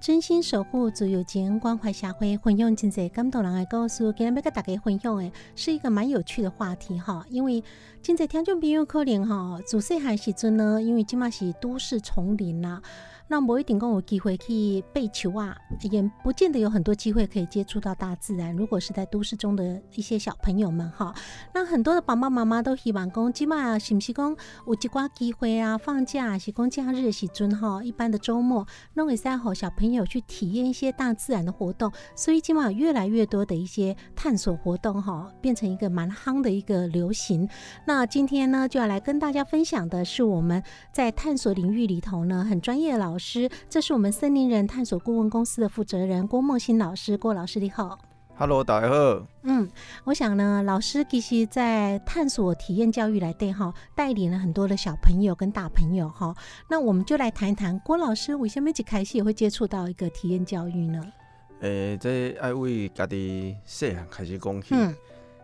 真心守护自由情，关怀社会，分享真济感动人的故事。今日要跟大家分享的是一个蛮有趣的话题哈，因为真济听众朋友可能哈，自细汉时阵呢，因为即嘛是都市丛林啦。那不一定讲有机会去被球啊，也不见得有很多机会可以接触到大自然。如果是在都市中的一些小朋友们哈，那很多的爸爸妈妈都希望讲，起码是不是讲有一寡机会啊，放假是讲假日的时阵哈，一般的周末弄会使和小朋友去体验一些大自然的活动。所以今晚越来越多的一些探索活动哈，变成一个蛮夯的一个流行。那今天呢，就要来跟大家分享的是我们在探索领域里头呢，很专业的老师，这是我们森林人探索顾问公司的负责人郭梦欣老师。郭老师你好。Hello，大家好。嗯，我想呢，老师其实在探索体验教育来对哈，带领了很多的小朋友跟大朋友哈。那我们就来谈一谈郭老师为什么一开始也会接触到一个体验教育呢？诶、这爱为家己细汉开始讲起。嗯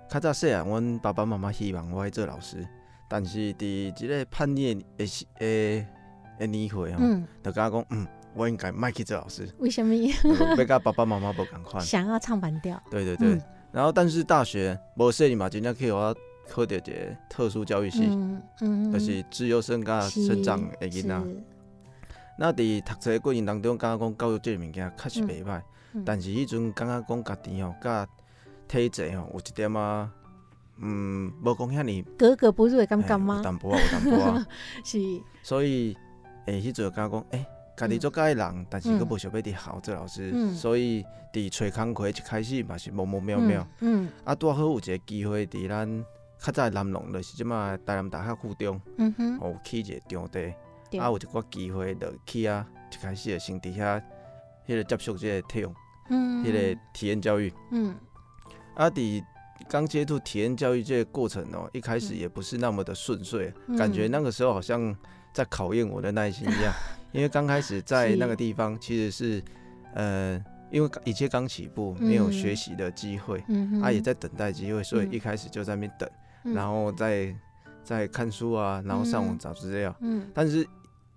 较早细汉，阮爸爸妈妈希望我会做老师，但是伫一个叛逆的时诶的年岁吼，嗯，就甲我讲，嗯，我应该莫去做老师，为什么 就要甲爸爸妈妈无共款。想要唱反调？对对对。嗯然后，但是大学无说你嘛，真正去互我考到一个特殊教育系，嗯嗯，就是自由生甲生长的囡仔。那伫读册的过程当中，感觉讲教育这个物件确实袂歹，嗯但是迄阵感觉讲家己吼，甲体制吼有一点啊，嗯，无讲遐尼格格不入的感觉有吗？淡薄啊，有淡薄啊，是，所以诶，迄阵就感觉讲，诶、家己做介的人，但是佫无想要伫校做老师，嗯。所以伫找工课一开始嘛是模模渺渺，嗯。啊，拄好有一个机会伫咱较早的南农，就是即马台南大学附中，嗯哼，有起一个场地。啊，有一寡机会就去啊，一开始就先伫遐，迄个接触即个体育，嗯，迄个体验教育。嗯。啊，伫刚接触体验教育这个过程哦、一开始也不是那么的顺遂，嗯。感觉那个时候好像在考验我的耐心一样，因为刚开始在那个地方其实是，呃，因为一切刚起步，没有嗯学习的机会，嗯，啊，也在等待机会，所以嗯。一开始就在那边等，嗯。然后在在看书啊，然后上网嗯。找资料。嗯。但是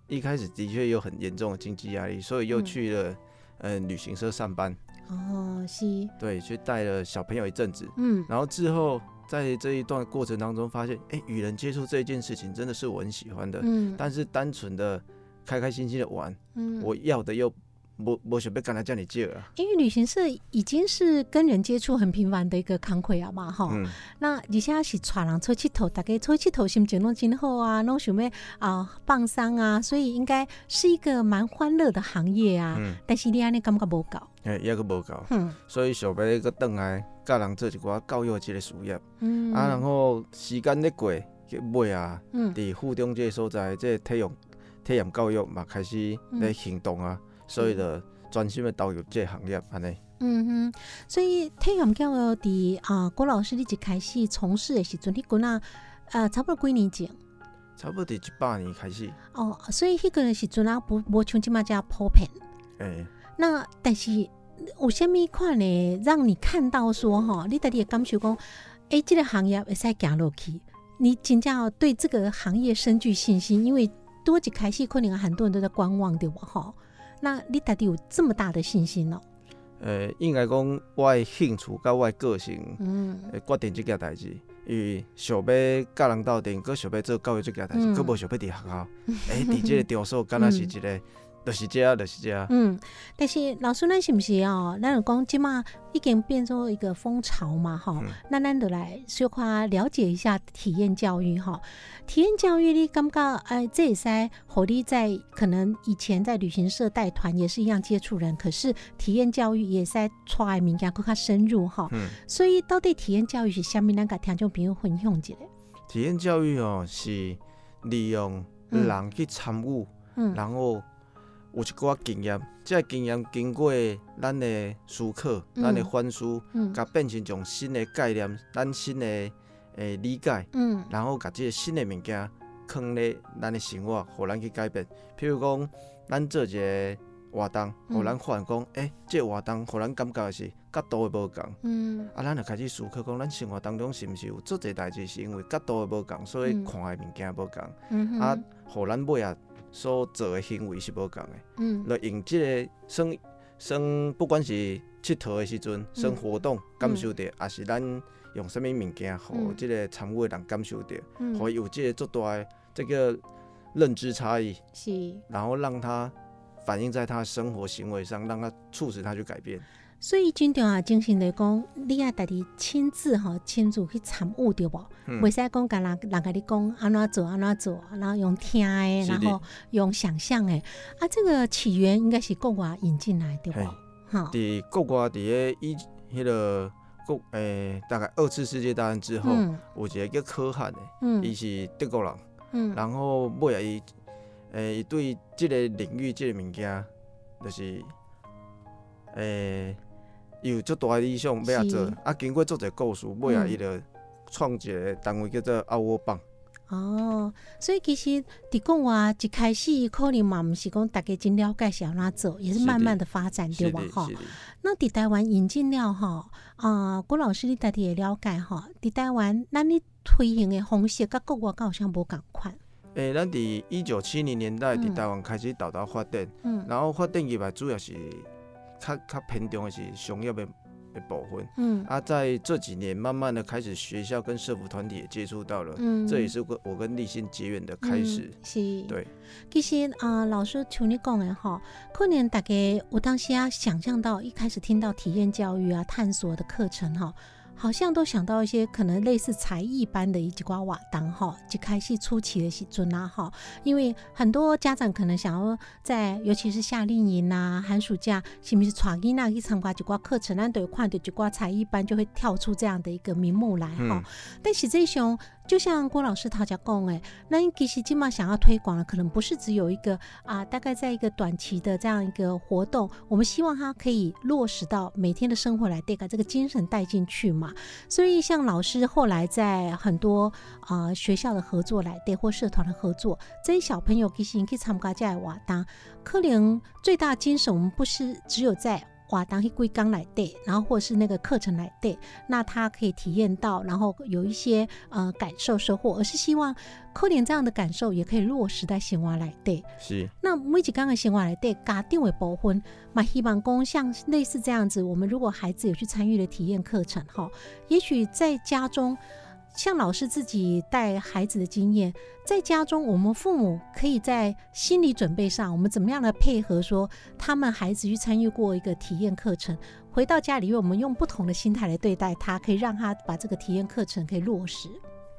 一开始的确有很严重的经济压力，所以又嗯去了、呃旅行社上班，哦是，对，去带了小朋友一阵子，嗯。然后之后在这一段过程当中发现，哎、与人接触这一件事情真的是我很喜欢的，嗯，但是单纯的开开心心的玩，嗯。我要的又不不想被跟他叫你借了，因为旅行社已经是跟人接触很频繁的一个康亏啊嘛，哈、嗯，那而且是带人出去头，大家出去头心情拢真好啊，拢想要啊放松啊，所以应该是一个蛮欢乐的行业啊。嗯，但是你安尼感觉无够，哎、也个无够，嗯。所以想要个邓来教人做一寡教育的这个事业，嗯。啊，然后时间咧过，去尾啊。嗯。伫附中即个所在，这个体育体验教育嘛开始咧行动啊，所以就专心的投入即个行业安尼。嗯哼，所以体验教育伫啊郭老师你一开始从事的时阵，迄阵啊呃差不多几年前？差不多伫一百年开始，哦，所以迄个时阵啊无无像即马遮普遍。诶、那但是有虾物款呢？让你看到说哈，你家己的感受讲，哎，这个行业会使行落去，你真正要对这个行业深具信心，因为多一开始可能很多人都在观望对吧？哈，那你家己有这么大的信心哦？呃，应该讲我的兴趣甲我的个性，嗯会决定即件代志。因为想要甲人斗阵，佮想要做教育即件代志，嗯佮无想要伫学校。诶，伫即个 场所，敢若是一个，就是遮，就是遮。嗯，但是老师，咱是不是哦？咱就讲即嘛已经变作一个风潮嘛，哈、嗯那咱就来小夸了解一下体验教育哈。体验教育，你感觉哎，这也是火力在可能以前在旅行社带团也是一样接触人，可是体验教育也是在带物件更加深入哈。嗯，所以到底体验教育是虾米？咱甲听众朋友分享一下。体验教育哦，是利用嗯人去参悟，嗯然后有一寡经验，即个经验经过咱的思考、咱的嗯反思，嗯。甲变成一种新的概念、咱新的诶理解，嗯。然后甲即个新的物件放咧咱的生活，互咱去改变。譬如讲，咱做一个活动，互咱发现讲，诶、即、个活动互咱感觉是角度的无共。嗯。啊，咱就开始思考讲，咱生活当中是毋是有做侪代志，是因为角度的无共，所以嗯。看的物件无共。嗯啊，互咱尾啊所做的行为是无共的。嗯就用即个算算，不管是佚佗的时阵，算活动感受着，还是咱用啥物物件，互嗯即个参与的人感受着，嗯互伊有即个足大的这个认知差异，是。然后让他反映在他生活行为上，让他促使他去改变。所以真正啊，精神来讲，你啊家己亲自吼亲自去参悟对无？嗯。袂使讲甲人人甲你讲安怎做安怎做，然后用听的，是的。然后用想象诶啊，这个起源应该是国外引进来对嘿。无？哈，伫国外伫个以迄个国诶、大概二次世界大战之后，嗯。有一个叫科汉诶，伊嗯是德国人。嗯。然后尾啊伊，诶、伊对即个领域即个物件，就是诶、伊有足大的理想要啊做，啊，经过足侪故事，尾啊嗯。伊就创一个单位叫做奥沃棒，哦，所以其实伫国外一开始可能嘛，毋是讲大家真了解是安怎做，也是慢慢的发展对吧？哈是，的，那伫台湾引进了哈啊，郭老师你家己也了解哈，伫台湾咱你推行的方式甲国外敢有啥无共款？诶、咱伫一九七零年代伫嗯。台湾开始导导发展，嗯。然后发展起来主要是较较偏重的是商业的的部分，嗯。啊，在这几年慢慢的开始学校跟社服团体也接触到了，嗯，这也是我我跟立信结缘的开始，嗯是，对。其实啊、老师像你讲的哈，可能大家有当时啊想象到一开始听到体验教育啊、探索的课程哈，好像都想到一些可能类似才艺班的一几挂瓦当哈，就开始初期的时阵啦哈，因为很多家长可能想要在尤其是夏令营啊、寒暑假，是不是带囡那去参加几挂课程，咱都有看到几挂才艺班就会跳出这样的一个名目来哈。嗯但实际上，就像郭老师他讲讲诶，那其实今嘛想要推广的，可能不是只有一个啊，大概在一个短期的这样一个活动，我们希望它可以落实到每天的生活来，得把这个精神带进去嘛。所以像老师后来在很多啊、学校的合作来对或社团的合作，这些小朋友其实去参加这样的活动，可能最大精神我们不是只有在。活动去规纲来对，然后或是那个课程来对，那他可以体验到，然后有一些呃感受收获，而是希望可能这样的感受也可以落实在生活来对。是，那每一刚的生活来对家定为部分，嘛希望讲像类似这样子，我们如果孩子有去参与的体验课程哈，也许在家中。像老师自己带孩子的经验，在家中，我们父母可以在心理准备上，我们怎么样的配合说，他们孩子去参与过一个体验课程，回到家里，我们用不同的心态来对待他，可以让他把这个体验课程可以落实。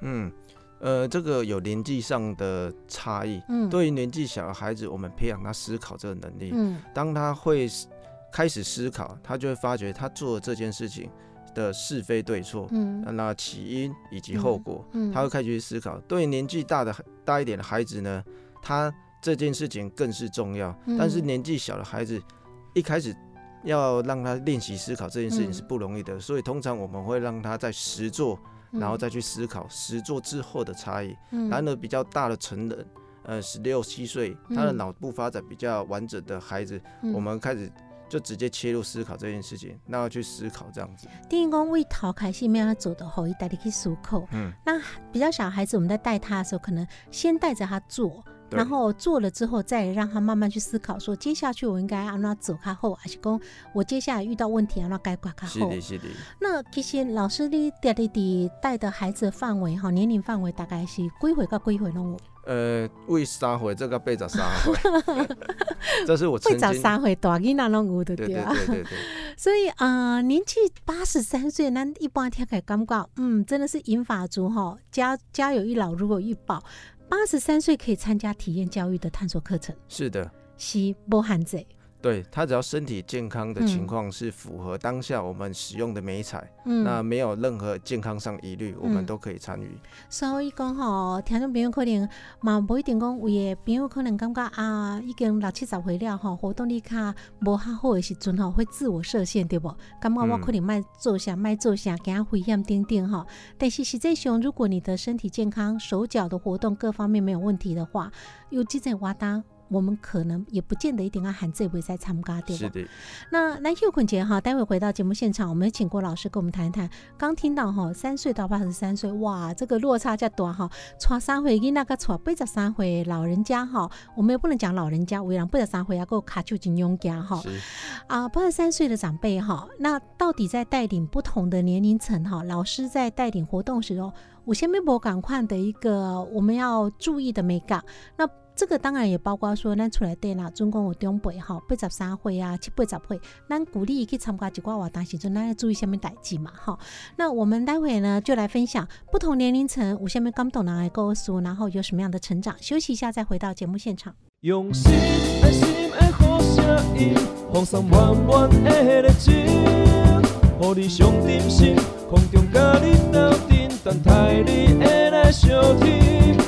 嗯，呃，这个有年纪上的差异。嗯，，对于年纪小的孩子，我们培养他思考这个能力。嗯当他会思开始思考，他就会发觉他做的这件事情的是非对错，嗯那起因以及后果，嗯，他会开始去思考。对于年纪大的大一点的孩子呢，他这件事情更是重要。嗯但是年纪小的孩子，一开始要让他练习思考这件事情嗯是不容易的，所以通常我们会让他在实做，然后再去思考实做之后的差异。嗯然而比较大的成人，呃，十六七岁，他的嗯脑部发展比较完整的孩子，嗯我们开始就直接切入思考这件事情，那要去思考这样子。第一公为逃开始没有走的后，一带你去思考。嗯，那比较小孩子，我们在带他的时候，可能先带着他做，对然后做了之后，再让他慢慢去思考，说接下去我应该让他走开后，还是讲我接下来遇到问题让他该挂开后。是的，是的。那其实老师你带你的带的孩子的范围哈，年龄范围大概是几岁到几岁拢有？呃，为三回这个被早三回，这是我会曾经。找三岁大囡仔拢有的对对对啊。对对对，所以啊、呃年纪八十三岁，咱一般听起来感觉，嗯，真的是银发族哈，家家有一老，如有一宝。八十三岁可以参加体验教育的探索课程，是的。是不含这，对他只要身体健康的情嗯况是符合当下我们使用的美彩，嗯，那没有任何健康上疑虑，我们嗯都可以参与。所以讲吼，听众朋友可能嘛不一定讲，有的朋友可能感觉啊，已经六七十岁了吼，活动力卡无较好的时阵吼，会自我设限，对不？感觉我嗯可能卖做啥卖做啥，惊危险等等吼。但是实际上，如果你的身体健康、手脚的活动各方面没有问题的话，有这种活动。我们可能也不见得一定要喊这位在参加，对不？是的，那来秀坤姐哈，待会回到节目现场，我们请郭老师跟我们谈一谈。刚听到哈，三岁到八十三岁，哇，这个落差较大哈。带三岁囡那个带八十三岁老人家哈，我们也不能讲老人家，为人八十三岁啊，够卡丘金勇家哈是啊，八十三岁的长辈哈，那到底在带领不同的年龄层哈，老师在带领活动时候，我先微博赶快的一个我们要注意的美感，那。这个当然也包括说，咱出来对啦，总共有长辈吼，八十三岁啊，七八十岁，咱鼓励伊去参加一寡活动时阵，咱要注意什么代志嘛，哈。那我们待会呢，就来分享不同年龄层有什么感动人的故事，然后有什么样的成长。休息一下，再回到节目现场。用心爱心的好声音，放送满满的热情，予你上点心，空中甲你斗阵，等待你的来相听。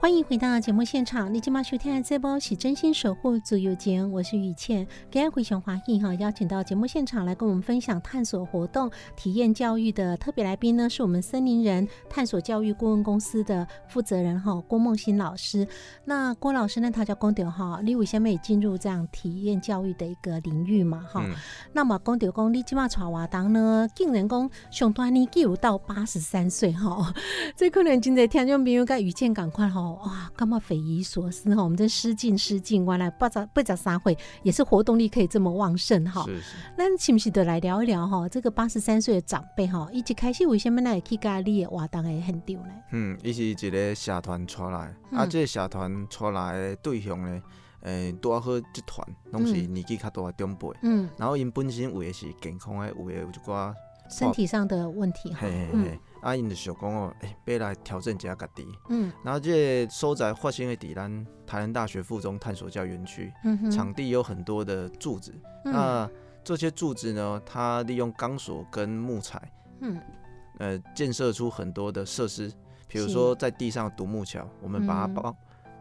欢迎回到节目现场，你今晚收听的这波是真心守护自由节，我是雨倩。今天回熊华裔哈，邀请到节目现场来跟我们分享探索活动、体验教育的特别来宾呢，是我们森林人探索教育顾问公司的负责人哈郭梦欣老师。那郭老师呢，他叫公丢哈，你为什么也进入这样体验教育的一个领域嘛哈？嗯那么公丢公，你今晚传话当呢，竟然讲上端年纪有到八十三岁哈，这可能真在听众朋友甲遇见赶快吼，哇，感觉匪夷所思哈。我们这失敬失敬，原来八十八十三岁也是活动力可以这么旺盛哈。是是，那是不是得来聊一聊哈？这个八十三岁的长辈哈，一开始为什么来去甲你的活动会很丢呢？嗯，伊是一个社团出来，啊，嗯这个社团出来的对象呢，诶，拄好这团拢是嗯年纪较大的长辈，嗯，然后因本身有的是健康的，有的有一寡，身体上的问题哈嘿。嘿嗯嘿，啊，因就想讲哦，诶，要来调整一下家己。嗯。然后这个所在发生的伫咱台南大学附中探索教园区，嗯哼，场地有很多的柱子，嗯。那这些柱子呢，它利用钢索跟木材，嗯。呃，建设出很多的设施，比如说在地上独木桥，我们把它嗯。包，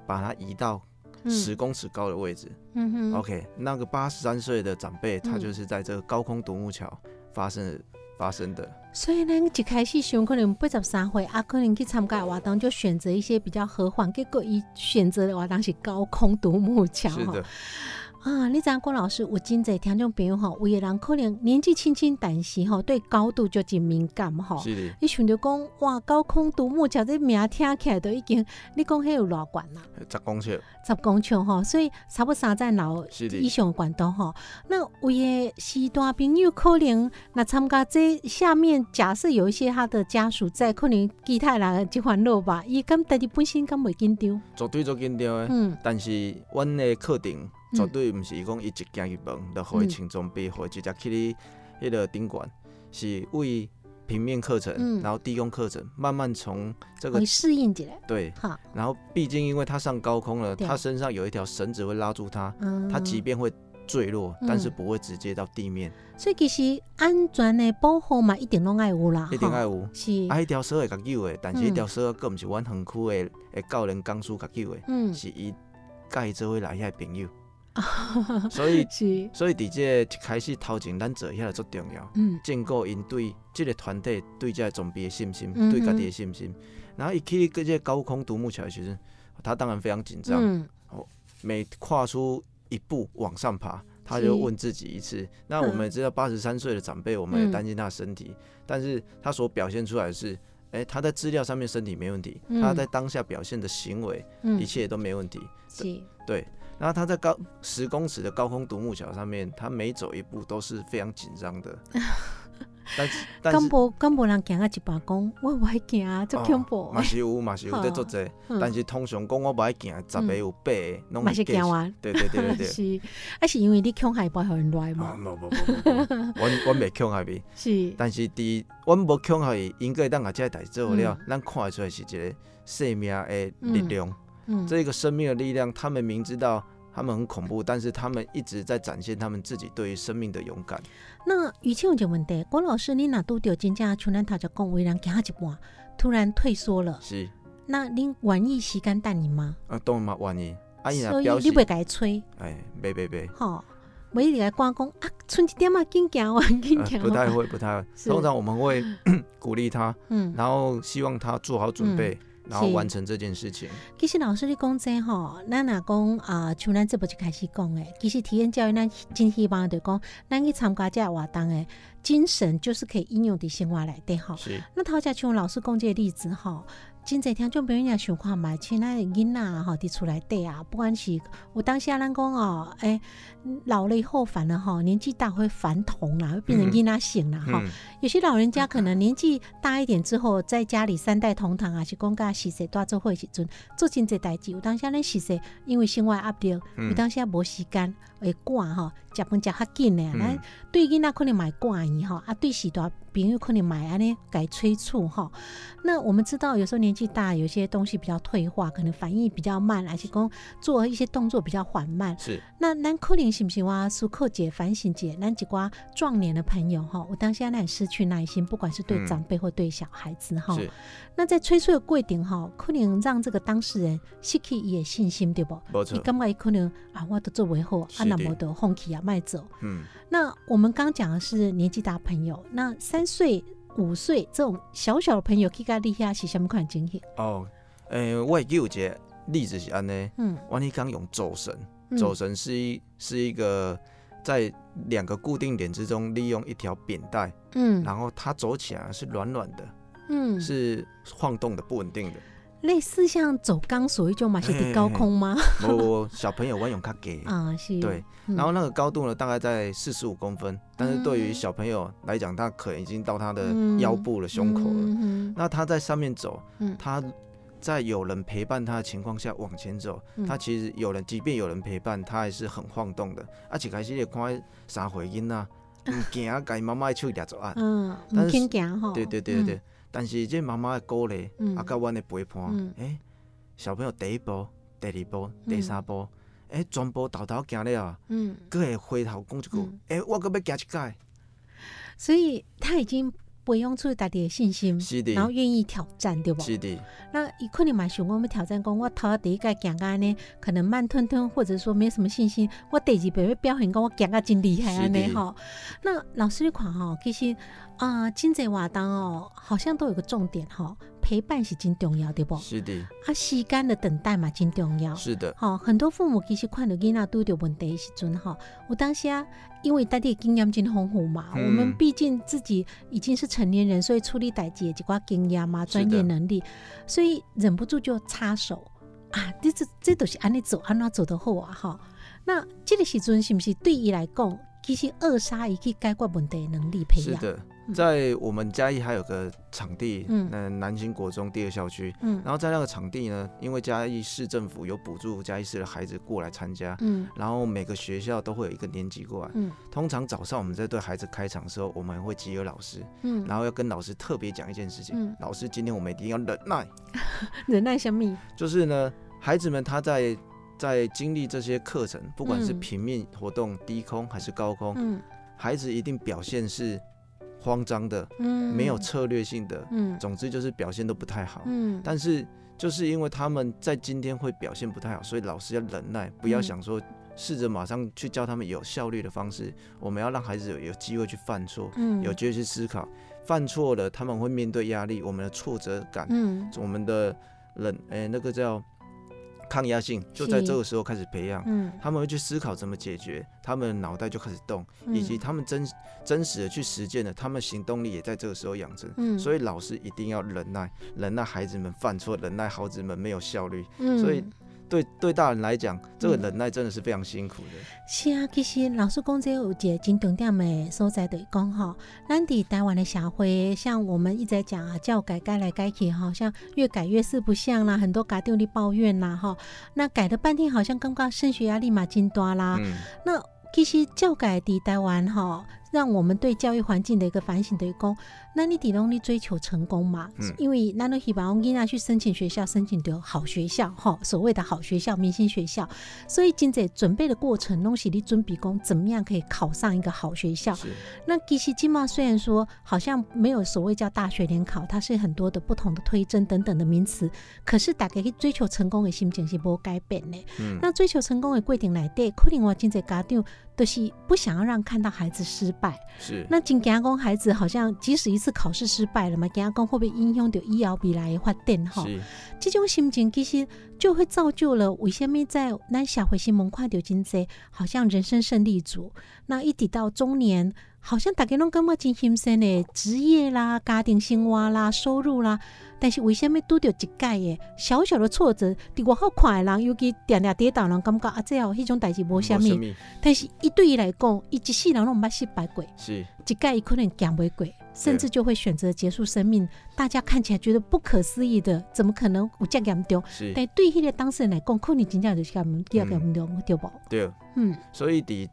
把它移到嗯。十公尺高的位置。嗯哼。OK，那个八十三岁的长辈，他嗯。就是在这个高空独木桥发生发生的。所以咱一开始想可能八十三岁啊，可能去参加活动就选择一些比较和缓，结果伊选择的活动是高空独木桥哈是的，啊，你知影郭老师有真侪听众朋友吼，有的人可能年纪轻轻，但是吼对高度就真敏感吼。是的，你想着讲哇，高空独木桥这名听起来都已经，你讲迄有偌悬啦，十公尺。十公尺吼，所以差不多三站楼以上的悬度吼。那有的是大朋友可能那参加这下面，假设有一些他的家属在，可能其他人即烦恼吧，伊敢家己本身敢袂紧张，绝对做紧张诶。嗯但是阮的课程绝对毋是伊讲伊一行入门，就互伊嗯穿装备，互伊直接去你迄个顶管，是为平面课程，嗯。然后低空课程，慢慢从这个会适应起来，对，哈，然后毕竟因为他上高空了，对。他身上有一条绳子会拉住他，嗯，他即便会坠落，嗯但是不会直接到地面，所以其实安全的保护嘛，一定拢爱有啦，一定爱有。是，啊，迄条绳会甲救的，但是嗯。迄条绳佫毋是阮园区的的教练讲师甲救的，嗯，是伊甲伊做伙来遐的朋友。所以是，所以伫这开始头前，咱做遐个足重要，嗯。建构因对这个团队对这个总比的信心，嗯对家己的信心。然后一去个这个高空独木桥的时阵，他当然非常紧张，嗯。每跨出一步往上爬，他就问自己一次。那我们也知道，八十三岁的长辈，我们也嗯担心他的身体，但是他所表现出来的是，哎、他在资料上面身体没问题，嗯。他在当下表现的行为，嗯。一切都没问题。是，对，然后他在高十公尺的高空独木桥上面，他每走一步都是非常紧张的。但是，敢无敢无人行啊一把讲，我不爱行啊，足恐怖。哦，嘛是有，嘛是有 在做这，嗯。但是通常讲我不爱行，十个有八个拢嘛是假行完，对对对对对。是，啊是因为你恐害不互人来啊，嘛，无无无无，阮阮袂恐吓伊，是，但是伫阮无恐吓伊，应该当甲这代志做了，嗯。咱看得出来是一个生命的力量，嗯，这个生命的力量，他们明知道他们很恐怖，但是他们一直在展现他们自己对于生命的勇敢。那于谦有一个问题，郭老师，你哪拄着真正像咱头就讲，为人行一半，突然退缩了，是，那您愿意时间等你吗？啊，当然嘛愿意，啊伊所以你袂，甲伊催，哎，袂袂袂。吼，袂一直来讲讲啊，剩一点 啊，紧行啊，紧呃行不太，会，不太会。通常我们会 鼓励他，嗯。然后希望他做好准备，然后完成这件事情。其实老师你讲这吼，咱若讲啊，像咱这部就开始讲诶，其实体验教育咱真希望就讲，咱去参加这个活动诶精神，就是可以应用伫生活内底吼。是，那头家像老师讲这个例子吼，真侪听众朋友也想看嘛，像咱的囡仔吼伫厝内底啊，不管是有当下咱讲哦，诶、老了以后反而吼年纪大会烦童啦，会变成嗯囡仔性啦吼。嗯，有些老人家可能年纪大一点之后，在家里三代同堂啊，是讲甲洗洗大做伙的时阵，做真侪代志。有当时咱洗洗，因为生活压力，嗯有当时无时间会赶吼，食饭食较紧的，咱、嗯对囡仔可能嘛会赶伊吼，啊对时大朋友可能买安尼改催促哈。那我们知道，有时候年纪大，有些东西比较退化，可能反应比较慢，而且讲做一些动作比较缓慢。是，那咱可能是不是哇苏克姐、反省姐，咱几瓜壮年的朋友哈，我当下咱也失去耐心，不管是对嗯长辈或对小孩子哈。是，那在催促的过程哈，可能让这个当事人失去伊的信心，对不？你感觉伊可能啊，我都做为好，啊，那么都放弃啊，卖走。嗯，那我们刚讲的是年纪大朋友，那三岁、五岁这种小小的朋友，去甲你遐是什么款的情形？哦，诶、我会记有一个例子是安尼，嗯，我你刚用走神，嗯走神是一是一个在两个固定点之中，利用一条扁带，嗯然后它走起来是软软的，嗯，是晃动的，不稳定的。类似像走钢索一种嘛，是伫高空吗？我小朋友玩泳卡给。啊，是。对，嗯然后那个高度呢，大概在四十五公分，但是对于小朋友来讲，他可能已经到他的嗯腰部了、胸口了。嗯那他在上面走，嗯他在有人陪伴他的情况下往前走，嗯他其实有人，即便有人陪伴，他还是很晃动的。啊，一开始也看啥回音啊，唔惊啊，家妈妈的手抓住啊。嗯，唔肯行吼。对对对对对。但是这妈妈的鼓励，嗯。啊，甲阮的陪伴，嗯。诶、小朋友第一步、第二步、嗯。第三步，诶、全部豆豆行了，嗯，佫会回头讲一句嗯，诶、我佫要行一届。所以他已经培养出家己的信心，是的然后愿意挑战，对不？是的，那伊可能嘛想讲要挑战，讲我头一第一届行安尼，可能慢吞吞，或者说没什么信心。我第二遍要表现讲我行啊真厉害安尼吼。那老师你看吼，其实啊，真济活动哦，好像都有个重点吼，陪伴是真重要，对不？是的，啊，时间的等待嘛真重要。是的，好、很多父母其实看到囡仔拄着问题的时阵，哈，有当时啊，因为大家的经验真丰富嘛，嗯我们毕竟自己已经是成年人，所以处理代志的一寡经验嘛、专业能力，所以忍不住就插手啊，这这这都是安尼走，安怎走的好啊，哈。那这个时阵是不是对伊来讲，其实扼杀伊去解决问题的能力培养？是的。在我们嘉义还有个场地，嗯。嗯，南京国中第二校区，嗯。然后在那个场地呢，因为嘉义市政府有补助嘉义市的孩子过来参加，嗯。然后每个学校都会有一个年级过来。嗯。通常早上我们在对孩子开场的时候，我们会集合老师，嗯，然后要跟老师特别讲一件事情。嗯老师，今天我们一定要忍耐，忍耐什么？就是呢，孩子们他在在经历这些课程，不管是嗯。平面活动、低空还是高空，嗯。孩子一定表现是慌张的，嗯，没有策略性的，嗯总之就是表现都不太好。嗯，但是就是因为他们在今天会表现不太好，所以老师要忍耐，不要嗯想说试着马上去教他们有效率的方式。我们要让孩子有有机会去犯错，嗯有机会去思考。犯错了，他们会面对压力，我们的挫折感，嗯我们的忍，诶、那个叫抗压性，就在这个时候开始培养。嗯他们会去思考怎么解决，他们的脑袋就开始动，嗯以及他们真真实的去实践的，他们行动力也在这个时候养成。嗯所以老师一定要忍耐，忍耐孩子们犯错，忍耐孩子们没有效率。嗯所以对对大人来讲，这个嗯忍耐真的是非常辛苦的。是啊，其实老师讲这有一个真重点的所在，就是讲吼，咱伫台湾的社会，像我们一直在讲啊，教改改来改去，好像越改越四不像啦，很多家长的抱怨啦，哈，那改了半天，好像感觉升学压力嘛真大啦。嗯，那其实教改伫台湾哈，让我们对教育环境的一个反省，就是讲，那你伫拢你追求成功嘛？嗯因为咱都希望囡仔去申请学校，申请到好学校哈，所谓的好学校、明星学校，所以真在准备的过程，拢是你准备讲怎么样可以考上一个好学校。是那其实金嘛，虽然说好像没有所谓叫大学联考，它是很多的不同的推甄等等的名词，可是大家去追求成功的心情是无改变的。嗯那追求成功的规定来对，可能我真在家长都是不想要让看到孩子失败。是，那真惊讲孩子好像即使一次考试失败了嘛，惊讲会不会影响到以后未来的发展哈？这种心情其实就会造就了为什么在咱社会新闻看到真济好像人生胜利组，那一直到中年，好像大家拢感觉真心酸的职业啦、家庭生活啦、收入啦，但是为什么拄着一届的小小的挫折，伫外口看的人，尤其定定跌倒人感觉啊，这后迄种代志无啥物，么但是伊对伊来讲，伊一世人拢毋捌失败过。是一届伊可能行不过，甚至就会选择结束生命。大家看起来觉得不可思议的，怎么可能有这严重？但对迄个当事人来讲，可能真正就是咁第二个严重，对不？对。嗯所以伫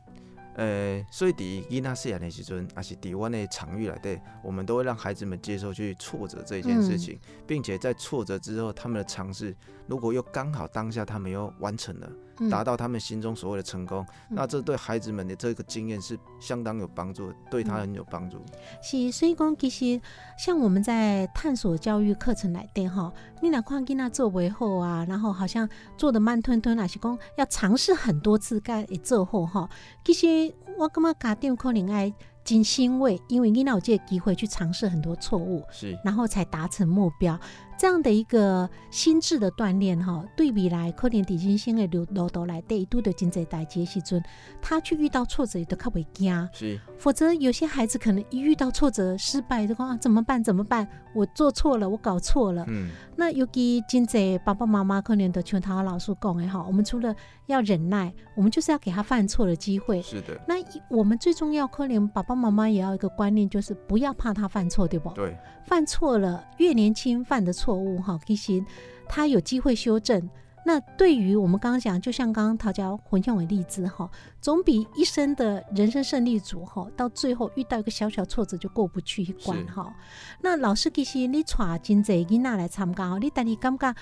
呃，所以伫囡仔细汉的时阵，也是伫阮的场域内底，我们都会让孩子们接受去挫折这件事情，并且在挫折之后，他们的尝试如果又刚好当下他们又完成了，达到他们心中所谓的成功，嗯那这对孩子们的这个经验是相当有帮助的，对他很有帮助。是，所以讲其实像我们在探索教育课程来电哈，你哪看囡仔做为后啊，然后好像做的慢吞吞，还是讲要尝试很多次该会做后哈。其实我感觉家长可能爱真欣慰，因为囡仔有这个机会去尝试很多错误，是然后才达成目标。这样的一个心智的锻炼，哈，对未来可能伫人生的路路途来底，拄着真侪代志的时阵，他去遇到挫折都较袂惊。是否则有些孩子可能一遇到挫折、失败，就讲、啊、怎么办？怎么办？我做错了，我搞错了。嗯那尤其真侪爸爸妈妈可能都像他老师讲的哈，我们除了要忍耐，我们就是要给他犯错的机会。是的，那我们最重要，可能爸爸妈妈也要一个观念，就是不要怕他犯错，对不？对犯错了，越年轻犯的错误哈，其实他有机会修正。那对于我们刚刚讲，就像刚刚陶家混用的例子哈，总比一生的人生胜利组哈，到最后遇到一个小小挫折就过不去一关是哈。那老师其实你带真侪囡仔来参加吼，你但你感觉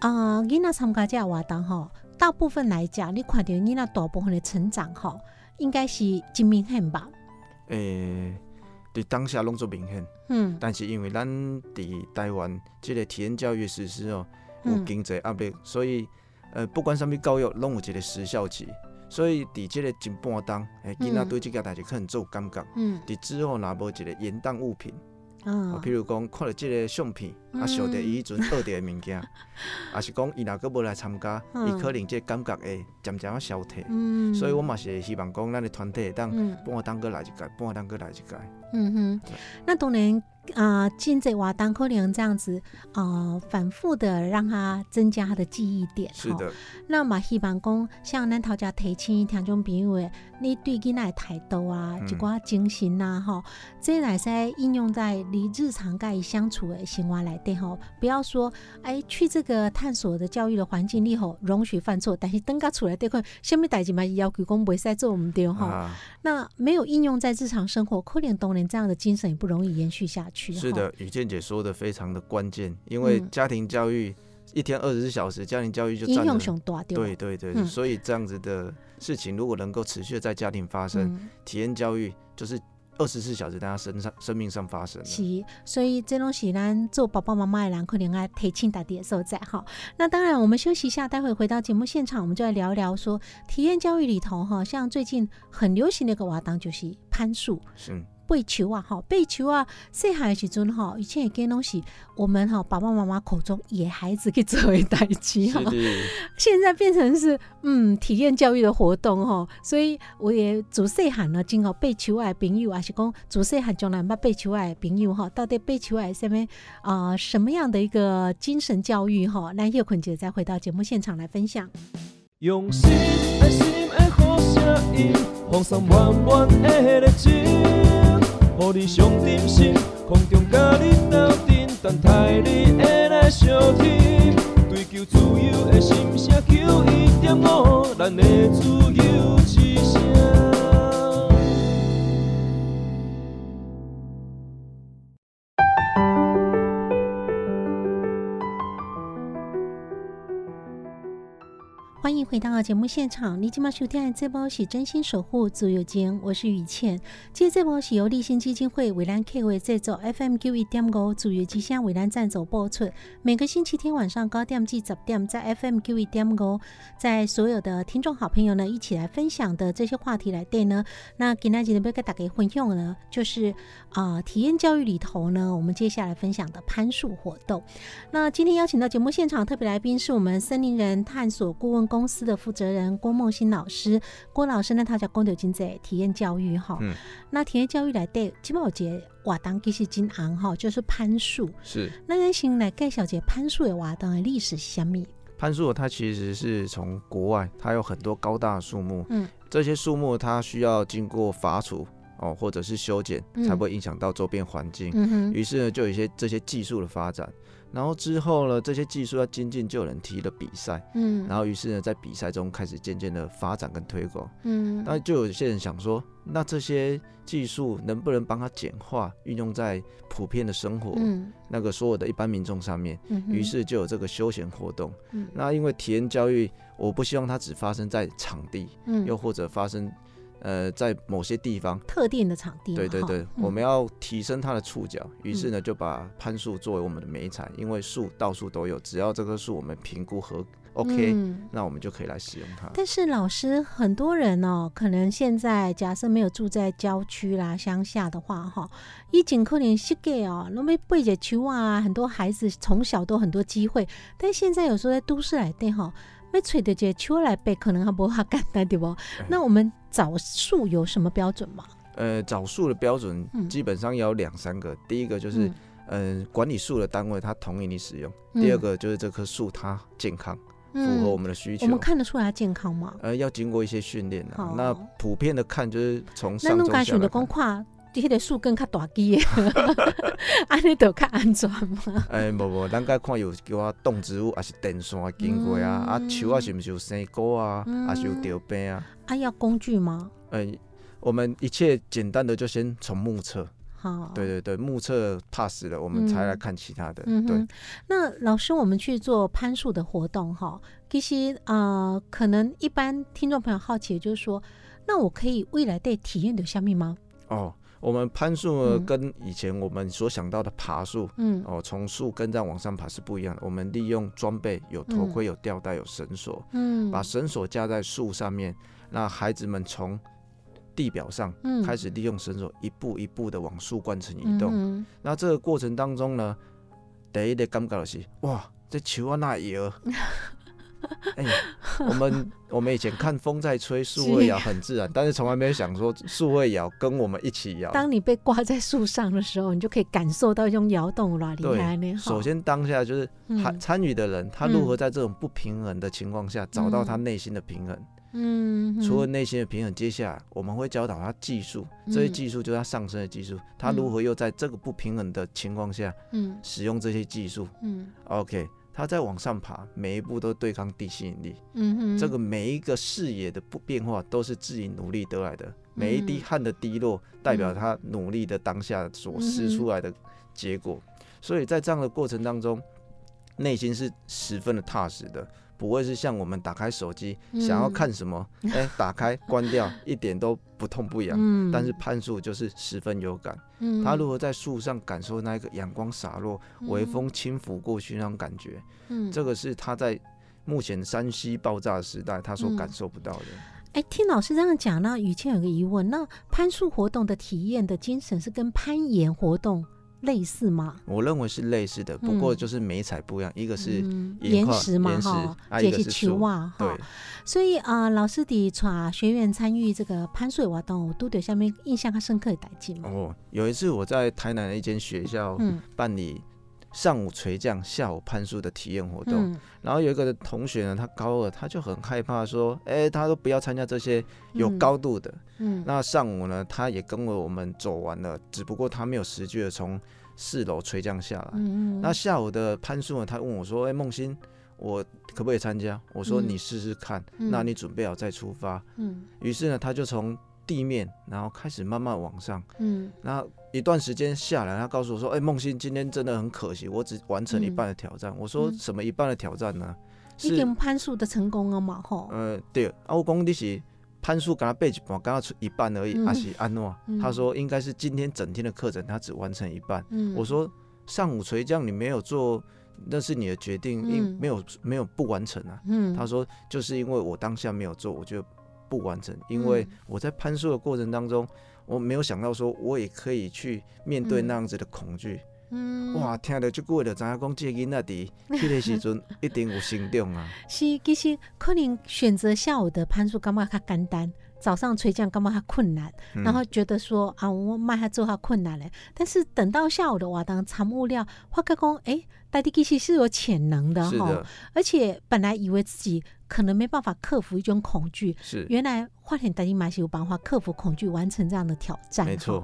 啊，囡仔参加这个活动吼，大部分来讲，你看到囡仔大部分的成长吼，应该是真明显吧？诶，伫当下拢做明显，嗯。但是因为咱伫台湾即个体验教育实施哦，有嗯经济压力，所以呃，不管啥物教育，拢有一个时效期。所以伫即个前半当，诶，囡仔嗯。对即件代志可能做有感觉。嗯。伫之后若无一个延宕物品，啊，啊譬如讲看到即个相片，啊，嗯想着伊迄阵学着的物件，啊是讲伊若佫无来参加，嗯。伊可能即个感觉会渐渐啊消退。嗯，所以我嘛是希望讲，咱的团体会当嗯。半当过来一届，半当过来一届。嗯哼，那当然啊，进这瓦当可能这样子啊、呃反复的让他增加他的记忆点。吼，是的，那嘛希望讲，像咱头家提醒听众朋友的，你对囡仔的态度啊，嗯一寡精神呐，吼，这来使应用在你日常该相处的生活来底吼，不要说哎去这个探索的教育的环境里吼，容许犯错，但是等甲出来底看，什么代志嘛要求讲袂使做毋对吼。啊，那没有应用在日常生活，可能当年这样的精神也不容易延续下去。哈，是的，雨健姐说的非常的关键，因为嗯家庭教育一天二十四小时，家庭教育就占用占了。上大对对对所以这样子的事情如果能够持续在家庭发生，嗯体验教育就是二十四小时在他身上生命上发生的。是，所以这种是咱做爸爸妈妈的人可能要提醒大家的所在哈。那当然，我们休息一下，待会回到节目现场，我们就来聊聊说体验教育里头哈，像最近很流行的一个活动就是攀树。是，背球啊，哈，背球啊，细汉的时阵哈，以前给东西，我们哈爸爸妈妈口中野孩子去作为代志哈，现在变成是嗯体验教育的活动哈，所以我也自细汉呢，今后背球的朋友，还是讲自细汉将来捌背球的朋友哈，到底背球爱什么啊、什么样的一个精神教育哈？那叶坤姐再回到节目现场来分享。用心爱心的好声音，放送满满的热情，予你上点心，空中甲你斗阵，等待你会来相听。追求自由的心声，求一点五，咱的自由之声。欢迎回到节目现场，你今晚收听的这波是真心守护自由间，我是雨倩。今这波是由立新基金会为咱 K 为制作，FM 九一点五自由之声为咱赞助播出。每个星期天晚上九点至十点，在 FM 九一点五，在所有的听众好朋友呢一起来分享的这些话题来对呢。那今天今天要跟大家分享呢，就是啊、呃体验教育里头呢，我们接下来分享的攀树活动。那今天邀请到节目现场特别来宾是我们森林人探索顾问公司的负责人郭梦欣老师。郭老师呢，他叫公牛经济体验教育哈。嗯那体验教育来对，基本有节活动其实真昂哈，就是攀树。是。那咱先来介绍一下攀树的瓦当的历史是什么？攀树它其实是从国外，它有很多高大的树木，嗯，这些树木它需要经过伐除哦，或者是修剪，嗯才不会影响到周边环境。嗯哼，于是呢，就有一些这些技术的发展，然后之后呢，这些技术要精进，就有人提了比赛，嗯，然后于是呢，在比赛中开始渐渐的发展跟推广。嗯，那就有些人想说，那这些技术能不能帮他简化，运用在普遍的生活，嗯那个所有的一般民众上面？嗯，于是就有这个休闲活动。嗯那因为体验教育，我不希望它只发生在场地，嗯又或者发生呃在某些地方。特定的场地对对对，嗯我们要提升它的触角，于是呢就把攀树作为我们的美材，因为树到处都有，只要这棵树我们评估合 OK，、嗯那我们就可以来使用它。但是老师，很多人哦，可能现在假设没有住在郊区啦、乡下的话，哈，以前可能膝盖哦，那么背着球啊，很多孩子从小都很多机会，但现在有时候在都市来对哈，要吹的这球来背，可能还不哈简单对不？哎那我们找树有什么标准吗？呃，找树的标准嗯基本上有两三个，第一个就是嗯呃管理树的单位它同意你使用，嗯第二个就是这棵树它健康，符合我们的需求。我们看得出来它健康吗？呃，要经过一些训练哦啊。那普遍的看就是从那侬敢选择下来看。讲看，迄个树更较大枝的，安尼就较安全嘛。诶，无无，咱该看有叫啊动植物，还是电线经过啊，啊嗯树啊是毋是有生果啊，嗯还是有吊病啊？啊，要工具吗？诶，我们一切简单的就先从目测，好，对对对，目测 pass 了，我们才来嗯看其他的。对那老师，我们去做攀树的活动哈，其实呃，可能一般听众朋友好奇，就是说，那我可以未来对体验的下面吗？哦，我们攀树跟以前我们所想到的爬树。嗯哦，从树根这样往上爬是不一样的。我们利用装备，有头盔、有吊带、有绳索，嗯，把绳索架在树上面，那孩子们从地表上嗯开始利用绳索一步一步的往树冠层移动。嗯那这个过程当中呢，第一个感觉就是哇，这球啊那摇。哎、我们我们以前看风在吹，树会摇很自然，但是从来没有想说树会摇，跟我们一起摇。当你被挂在树上的时候，你就可以感受到一种摇动啦，厉害首先当下就是参与的人，他如何在这种不平衡的情况下找到他内心的平衡。嗯，除了内心的平衡，接下来我们会教导他技术，这些嗯技术就是他上升的技术，他如何又在这个不平衡的情况下嗯。使用这些技术。嗯。OK，他在往上爬，每一步都对抗地吸引力，嗯哼，这个每一个视野的不变化都是自己努力得来的，每一滴嗯汗的滴落代表他努力的当下所施出来的结果。所以在这样的过程当中，内心是十分的踏实的，不会是像我们打开手机、嗯。想要看什么，哎、打开关掉，一点都不痛不痒。嗯。但是攀树就是十分有感，嗯。他如何在树上感受那一个阳光洒落、微风轻拂过去那种感觉，嗯。这个是他在目前山西爆炸的时代他所嗯感受不到的。哎，听老师这样讲呢，雨倩有个疑问，那攀树活动的体验的精神是跟攀岩活动类似吗？我认为是类似的，不过就是美彩不一样，一个是嗯岩石嘛哈，一个是树。树啊哈，，所以啊、呃老师的带学员参与这个攀树的活动，有都对下面印象较深刻的代志嘛？哦，有一次我在台南的一间学校嗯办理上午垂降、下午攀树的体验活动，嗯然后有一个同学呢，他高二，他就很害怕说，哎、他都不要参加这些有嗯高度的。嗯那上午呢，他也跟我们走完了，只不过他没有实际的从四楼垂降下来。嗯嗯那下午的攀树呢，他问我说，哎、梦欣，我可不可以参加？我说嗯你试试看，嗯那你准备好再出发。嗯于是呢，他就从地面，然后开始慢慢往上。嗯然后一段时间下来，他告诉我说：“哎、梦欣，今天真的很可惜，我只完成一半的挑战。我说：“嗯什么一半的挑战呢？”已是经攀树的成功了嘛？吼，呃，对，啊，我讲你是攀树，给他背一半，刚刚出一半而已，嗯还、是安诺？嗯他说应该是今天整天的课程，他只完成一半。嗯我说上午垂降你没有做，那是你的决定，因、嗯没有没有不完成啊。嗯他说就是因为我当下没有做，我就不完成，因为嗯我在攀树的过程当中，我没有想到说我也可以去面对嗯那样子的恐惧。嗯哇，听到这句话就知影讲，这个囡仔伫迄个时阵一定有成长啊。是其实可能选择下午的攀树感觉较简单，早上垂降感觉较困难，嗯然后觉得说啊，我卖它做它困难嘞。但是等到下午的活动参物料，发觉讲，哎，大地其实是有潜能的哈，，而且本来以为自己可能没办法克服一种恐惧，是原来花田大地马是有办法克服恐惧，完成这样的挑战。没错。。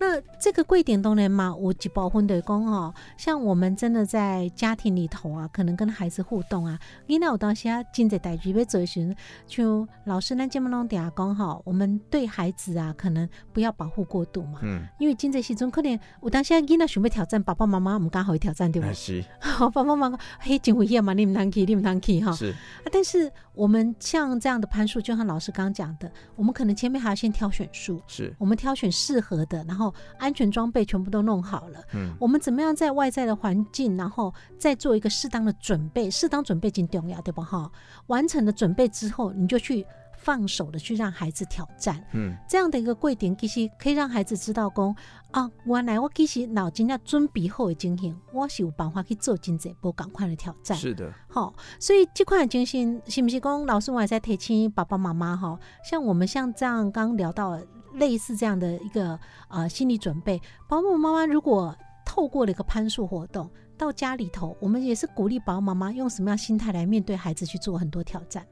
那这个贵点当然嘛，我几包婚的公哦，像我们真的在家庭里头啊，可能跟孩子互动啊，你那有当时啊，真在代志要做时，就老师咱节目中底下讲哈，我们对孩子啊，可能不要保护过度嘛，嗯，因为真在时阵可能我当时啊，囡仔想要挑战，爸爸妈妈我们刚好挑战对吧哎？是 爸爸妈妈讲，嘿，真危险嘛，你唔通去，你唔通去哈。是，啊，但是我们像这样的攀树，就像老师刚刚讲的，我们可能前面还要先挑选树，是，我们挑选适合的，然后安全装备全部都弄好了。嗯，我们怎么样在外在的环境，然后再做一个适当的准备？适当准备挺重要，对不？哈，完成了准备之后，你就去放手的去让孩子挑战。嗯，这样的一个贵点，其实可以让孩子知道讲啊，原来我其实脑筋要准备好的情形，我是有办法去做真济无赶快的挑战。是的，好，所以这款精神是不是讲老师我也在提醒爸爸妈妈哈？像我们像这样刚刚聊到类似这样的一个呃心理准备，爸爸妈妈如果透过了一个攀树活动到家里头，我们也是鼓励爸爸妈妈用什么样心态来面对孩子去做很多挑战，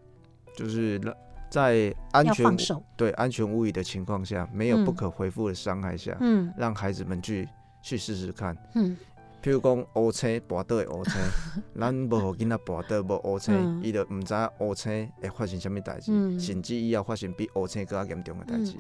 就是让在安全。对安全无虞的情况下，没有嗯不可回复的伤害下，嗯让孩子们去去试试看。嗯譬如讲乌青跋倒的乌青，咱无互囡仔跋倒无乌嗯青，伊就毋知影乌青会发生什么代志，嗯甚至以后发生比乌青更加严重的代志。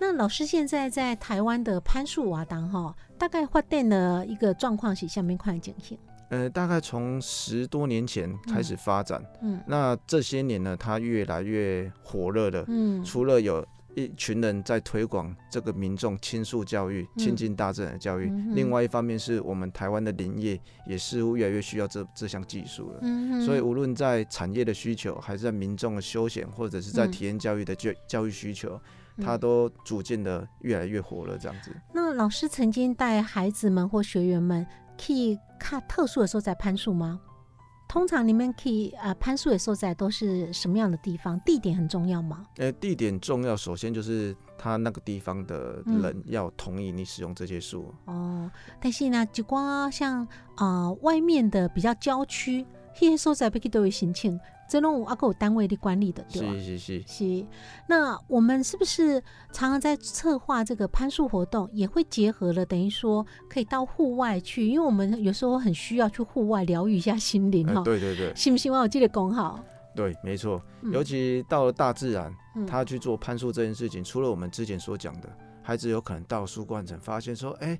那老师现在在台湾的攀树瓦当哈，大概发展的一个状况是下面块情形。呃，大概从十多年前开始发展，嗯那这些年呢，它越来越火热了。嗯除了有一群人在推广这个民众亲树教育、嗯亲近大自然的教育，嗯另外一方面是我们台湾的林业也似乎越来越需要这这项技术了。嗯所以无论在产业的需求，还是在民众的休闲，或者是在嗯体验教育的教教育需求，嗯它都逐渐的越来越火热。这样子，那老师曾经带孩子们或学员们去看特殊的所在攀树吗？通常你们可以啊攀树的所在都是什么样的地方？地点很重要吗？呃，地点重要，首先就是它那个地方的嗯人要同意你使用这些树。哦，但是呢，就光像呃外面的比较郊区，那些所在必须都有申请，这种有啊个有单位的管理的，对吧？是是是，是，那我们是不是常常在策划这个攀树活动，也会结合了，等于说可以到户外去，因为我们有时候很需要去户外疗愈一下心灵哈呃。对对对信不信我有记得讲好？对，没错。嗯尤其到了大自然，嗯他去做攀树这件事情，除了我们之前所讲的，孩子有可能到树冠层发现说，哎、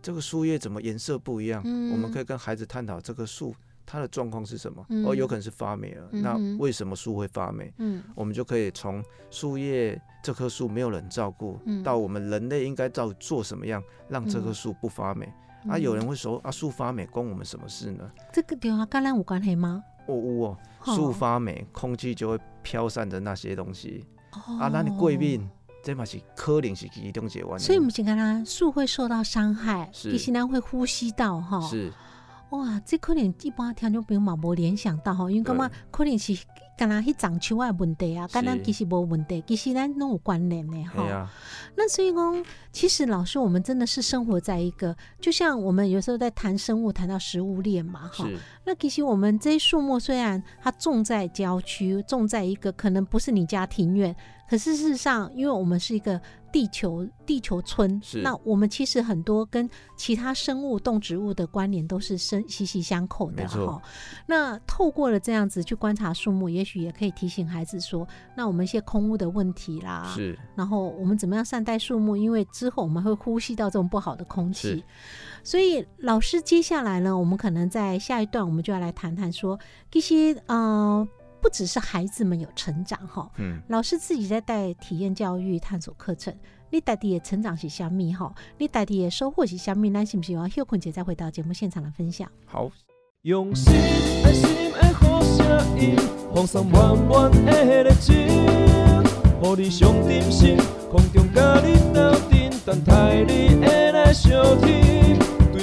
这个树叶怎么颜色不一样？嗯我们可以跟孩子探讨这个树它的状况是什么？嗯哦，有可能是发霉了。那为什么树会发霉？嗯我们就可以从树叶这棵树没有人照顾，嗯到我们人类应该照做什么样让这棵嗯树不发霉。啊，有人会说啊，树发霉关我们什么事呢？这个对啊，跟咱有关系吗？哦哦哦，树发霉，空气就会飘散着那些东西。哦啊，那你过敏，这嘛是可能是其中一个原因。所以不是跟它树会受到伤害，是其实咱会呼吸到哈。是哇，这可能一般听众朋友嘛无联想到吼，因为感觉可能是敢若迄长树的问题啊，跟咱是其实无问题，其实咱拢有关联的哈。那所以讲，其实老师，我们真的是生活在一个，就像我们有时候在谈生物，谈到食物链嘛，哈。那其实我们这些树木虽然它种在郊区，种在一个可能不是你家庭院，可是事实上，因为我们是一个地球地球村，是那我们其实很多跟其他生物、动植物的关联都是生息息相扣的哈。那透过了这样子去观察树木，也许也可以提醒孩子说，那我们一些空污的问题啦，是然后我们怎么样善待树木？因为之后我们会呼吸到这种不好的空气，所以老师接下来呢，我们可能在下一段我们就要来谈谈说，这些呃，不只是孩子们有成长哈，嗯，老师自己在带体验教育探索课程。你带的成长是虾米哈？你带的收获是虾米？那是不是要休困姐再回到节目现场来分享？好，用心爱心的好声音，放送满满的热情，予你上点心，空中甲你斗阵，等待你的来相听。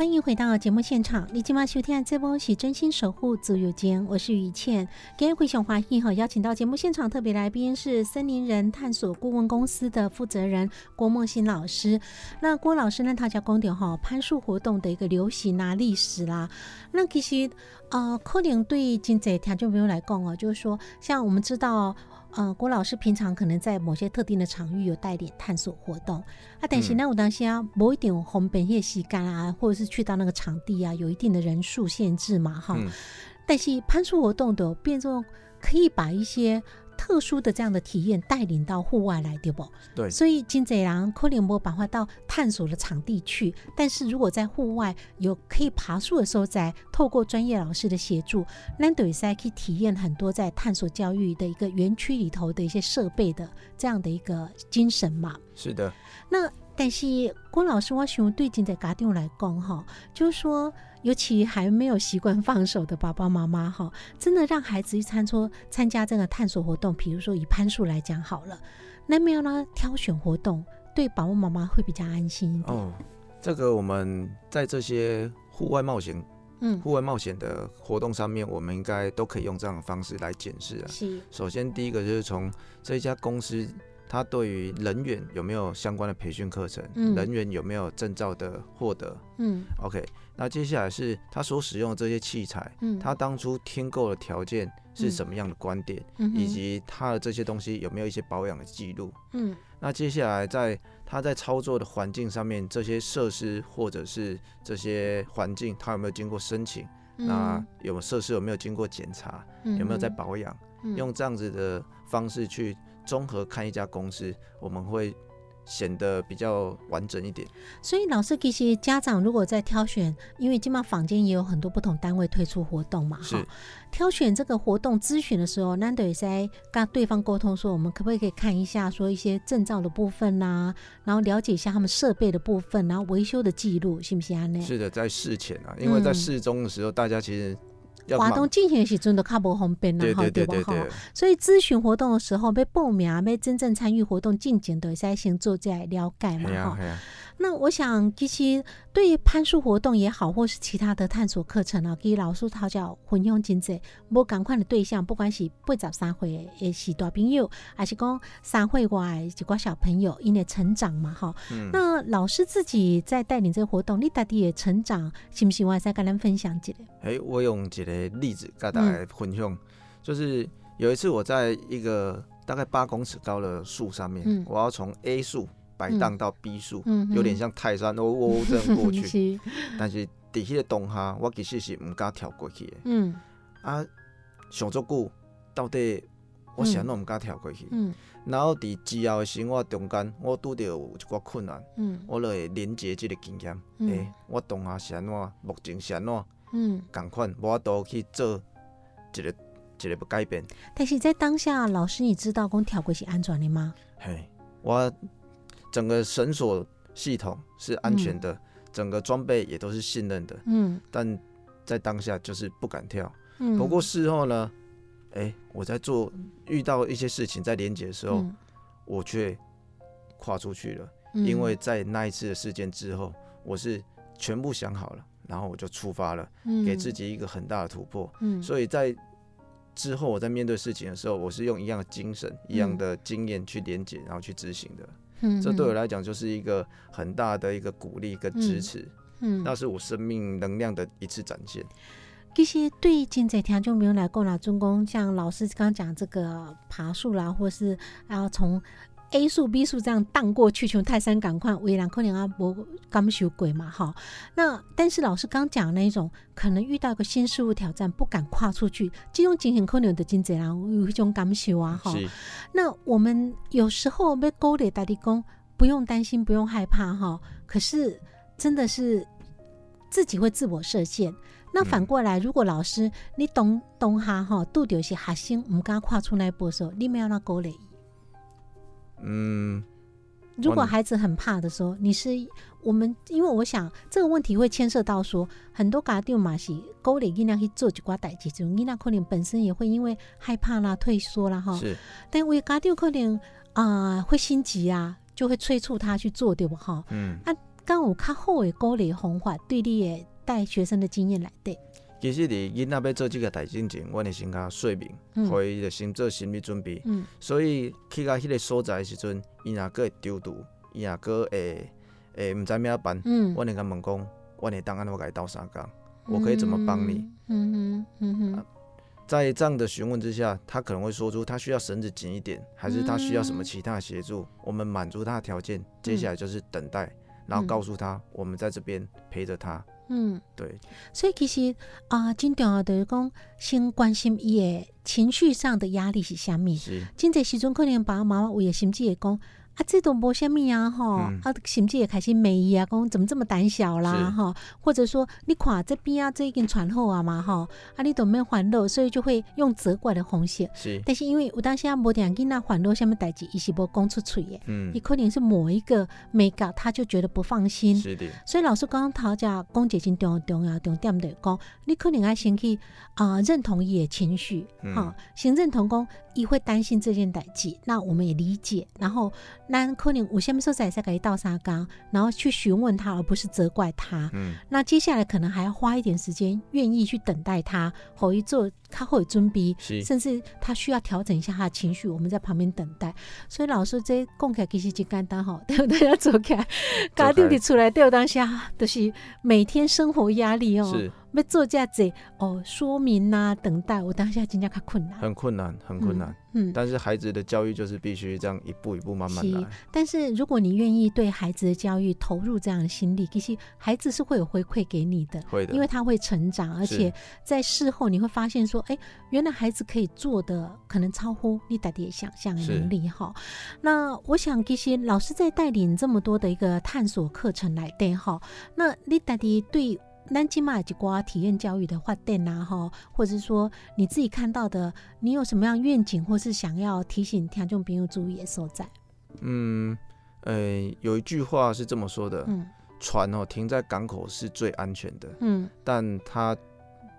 欢迎回到节目现场，你今晚收听的这波是真心守护自由间，我是于倩。今天回想华裔哈，邀请到节目现场特别来宾是森林人探索顾问公司的负责人郭梦欣老师。那郭老师呢，他讲公点哈攀树活动的一个流行啊、历史啦。那其实呃，可能对经济听众朋友来讲哦，就是说，像我们知道。呃，郭老师平常可能在某些特定的场域有带点探索活动啊，但是嗯呢，我当时啊，某一点红本叶吸干啊，或者是去到那个场地啊，有一定的人数限制嘛，哈。嗯但是攀树活动的变作可以把一些特殊的这样的体验带领到户外来，对不？对，所以金贼狼可能没有办法到探索的场地去，但是如果在户外有可以爬树的时候，在透过专业老师的协助，那等于是可以体验很多在探索教育的一个园区里头的一些设备的这样的一个精神嘛。是的，那但是郭老师，我想对现在家长来讲哈，就是说，尤其还没有习惯放手的爸爸妈妈哈，真的让孩子去参说参加这个探索活动，比如说以攀树来讲好了，那没有呢挑选活动，对爸爸妈妈会比较安心一点。哦，这个我们在这些户外冒险、嗯，户外冒险的活动上面，我们应该都可以用这样的方式来检视啊。是，首先，第一个就是从这一家公司，它对于人员有没有相关的培训课程，嗯人员有没有证照的获得。嗯 OK，那接下来是他所使用的这些器材，嗯，他当初添购的条件是什么样的观点，嗯以及他的这些东西有没有一些保养的记录。嗯那接下来在他在操作的环境上面，这些设施或者是这些环境，他有没有经过申请？那有设施有没有经过检查？有没有在保养？嗯用这样子的方式去综合看一家公司，我们会显得比较完整一点。所以老师其实家长如果在挑选，因为今嘛坊间也有很多不同单位推出活动嘛，是哈，挑选这个活动咨询的时候，难得也在跟对方沟通说，我们可不可以看一下说一些证照的部分呐、然后了解一下他们设备的部分，然后维修的记录，信不信啊呢？是的，在事前啊，因为在嗯事中的时候，大家其实要活动进行的时阵都较无方便啦，吼对吧所以咨询活动的时候，要报名啊，要真正参与活动进行，都会使先做这了解嘛，哈。那我想，其实对于攀树活动也好，或是其他的探索课程啊，给老师讨教分享真济，无共款的对象，不管是八十三岁的是大朋友，还是讲三岁外的一寡小朋友，因为成长嘛，哈。嗯，那老师自己在带领这个活动，你到底的成长，是不是我再跟咱分享一下？哎，我用一个例子跟大家分享，就是有一次我在一个大概八公尺高的树上面，嗯我要从 A 树摆荡到 B 数，嗯有点像泰山，哦哦 这样过去。是，但是伫迄个当下，我其实是毋敢跳过去的。嗯啊，想足久，到底我是安怎毋敢跳过去？嗯然后伫之后的生活中间，我拄着有一寡困难，嗯我就会连接即个经验。嗯诶、我当下是安怎，目前是安怎，嗯。共款，我都去做一个一个改变。但是在当下，老师你知道讲跳过是安全的吗？嘿，我整个绳索系统是安全的，整个装备也都是信任的，嗯但在当下就是不敢跳。嗯。不过事后呢，哎、我在做遇到一些事情在连接的时候，嗯我却跨出去了，嗯因为在那一次的事件之后，我是全部想好了，然后我就出发了，给自己一个很大的突破。嗯，所以在之后我在面对事情的时候，我是用一样的精神、一样的经验去连接，然后去执行的。嗯这对我来讲就是一个很大的一个鼓励跟支持，嗯，那是我生命能量的一次展现。其实对真侪听众朋友来讲啦，中公像老师刚刚讲这个爬树啦，或是要从 A 树 B 树这样荡过去，从泰山赶快，围栏可能啊无感受过嘛，哈。那但是老师刚讲的那一种，可能遇到一个新事物挑战，不敢跨出去，这种情形可能有的真侪人有一种感受啊，哈。那我们有时候被勾勒大地公，不用担心，不用害怕哈。可是真的是自己会自我设限。那反过来，如果老师你懂懂下哈，度有些学生唔敢跨出那一步的时候，你没有那勾勒。嗯，如果孩子很怕的时候，你是我们，因为我想这个问题会牵涉到说，很多家长嘛是勾勒囡仔去做一寡代志，就囡仔可能本身也会因为害怕啦、退缩啦哈。是，但为家长可能啊、会心急啊，就会催促他去做，对不哈？嗯，刚有较好的鼓励方法，对你的带学生的经验来对，其实伫囡仔要做即个代志前，阮会先甲说明，嗯。互伊就先做心理准备。嗯。所以去到迄个所在的时阵，伊若个会丢毒，伊若个会会毋知咩办，嗯，阮会甲问讲，阮会当安怎甲伊斗相共，我可以怎么帮你？嗯哼嗯哼在这样的询问之下，他可能会说出他需要绳子紧一点，还是他需要什么其他的协助，我们满足他的条件，接下来就是等待，然后告诉他我们在这边陪着他。嗯，对，所以其实啊，真重要就是讲，先关心伊的情绪上的压力是虾米。是，真侪时阵可能爸爸妈妈为了心智会讲。啊，这都无虾米啊，吼、嗯啊，甚至也开始美伊啊，讲怎么这么胆小啦，是哈，或者说你看这边啊，这已经传后啊嘛，吼，啊，你都没还乐，所以就会用责怪的方式。是，但是因为有当时啊，无定囡仔还乐什么代志，伊是无讲出嘴的，嗯伊，可能是某一个美感，他就觉得不放心。是的，所以老师刚刚讨价讲一真重要重要重点的讲，你可能要先去啊、认同伊的情绪，嗯哈、先认同讲伊会担心这件代志，那我们也理解，然后咱可能有什么时候在再给伊倒沙缸，然后去询问他，而不是责怪他。嗯，那接下来可能还要花一点时间，愿意去等待他，好一做他会有准备，甚至他需要调整一下他的情绪，我们在旁边等待。所以老师这讲起来其实真简单吼，对大家做起来，家长伫出来对当下就是每天生活压力哦，是要做这样子哦说明呐、等待，我当下真正较困难。很困难，很困难。嗯，但是孩子的教育就是必须这样一步一步慢慢是来。但是如果你愿意对孩子的教育投入这样的心力，其实孩子是会有回馈给你的。会的，因为他会成长，而且在事后你会发现说，哎，原来孩子可以做的可能超乎你大的想象的能力哈。那我想，其实老师在带领这么多的一个探索课程来对哈，那你大爹对。咱今嘛一寡体验教育的发展啊，哈，或者是说你自己看到的，你有什么样愿景，或是想要提醒听众朋友注意的所在？嗯，呃，有一句话是这么说的：嗯船哦停在港口是最安全的，嗯但它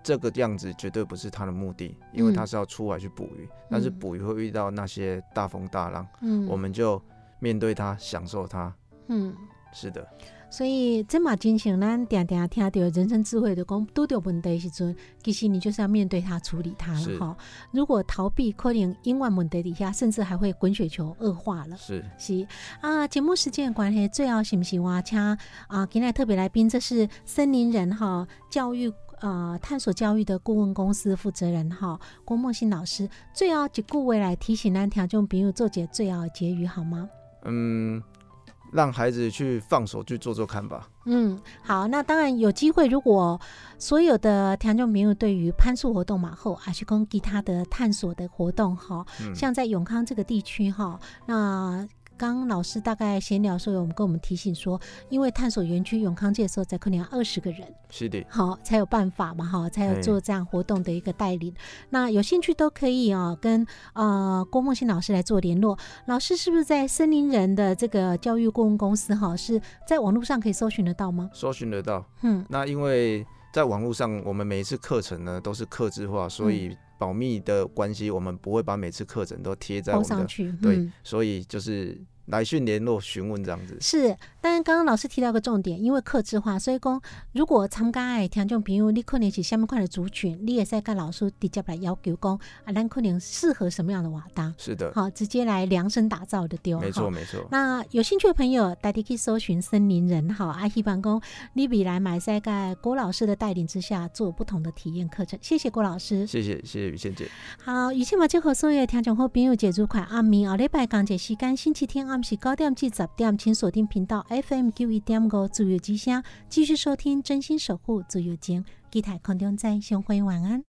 这个样子绝对不是它的目的，因为嗯它是要出海去捕鱼，但是嗯捕鱼会遇到那些大风大浪，嗯，我们就面对它，享受它。嗯。是的，所以这嘛真像咱定定听到人生智慧的讲，拄到问题的时阵，其实你就是要面对它、处理它了哈。如果逃避，可能因为问题底下，甚至还会滚雪球恶化了。是是啊，节目时间的关系，最后是不是我请啊，今天特别来宾，这是森林人哈教育呃探索教育的顾问公司负责人哈郭梦欣老师，最后一句话来提醒咱听众朋友做节最后的结语好吗？嗯，让孩子去放手去做做看吧。嗯，好，那当然有机会，如果所有的听众朋友对于攀树活动嘛后，还是跟其他的探索的活动哈，嗯，像在永康这个地区哈，那刚刚老师大概闲聊的时候，有跟我们提醒说，因为探索园区永康界的时候，才可能要二十个人，是的，好才有办法嘛哈，才有做这样活动的一个带领。那有兴趣都可以啊，跟呃郭梦欣老师来做联络。老师是不是在森林人的这个教育顾问公司哈，是在网络上可以搜寻得到吗？搜寻得到。嗯，那因为在网络上，我们每一次课程呢都是客制化，所嗯以保密的关系，我们不会把每次课程都贴在我们的上去，对，嗯。所以就是来讯联络询问这样子。是，但是刚刚老师提到一个重点，因为客制化，所以讲如果参加的听众朋友，你可能是下面款的族群，你也在跟老师直接来要求讲，啊，咱可能适合什么样的瓦当，是的，好，直接来量身打造的丢，没错。没错。那有兴趣的朋友，大家可以搜寻森林人哈，阿，希办公你比来买在在郭老师的带领之下，做不同的体验课程。谢谢郭老师。谢谢谢谢于倩姐，好，于倩嘛，就和所有的听众好朋友节祝快暗暝后礼拜讲解时间，星期天暗时九点至十点，请锁定频道 FM 九一点五自由之声，继续收听真心守护自由情，期待空中再相会，晚安。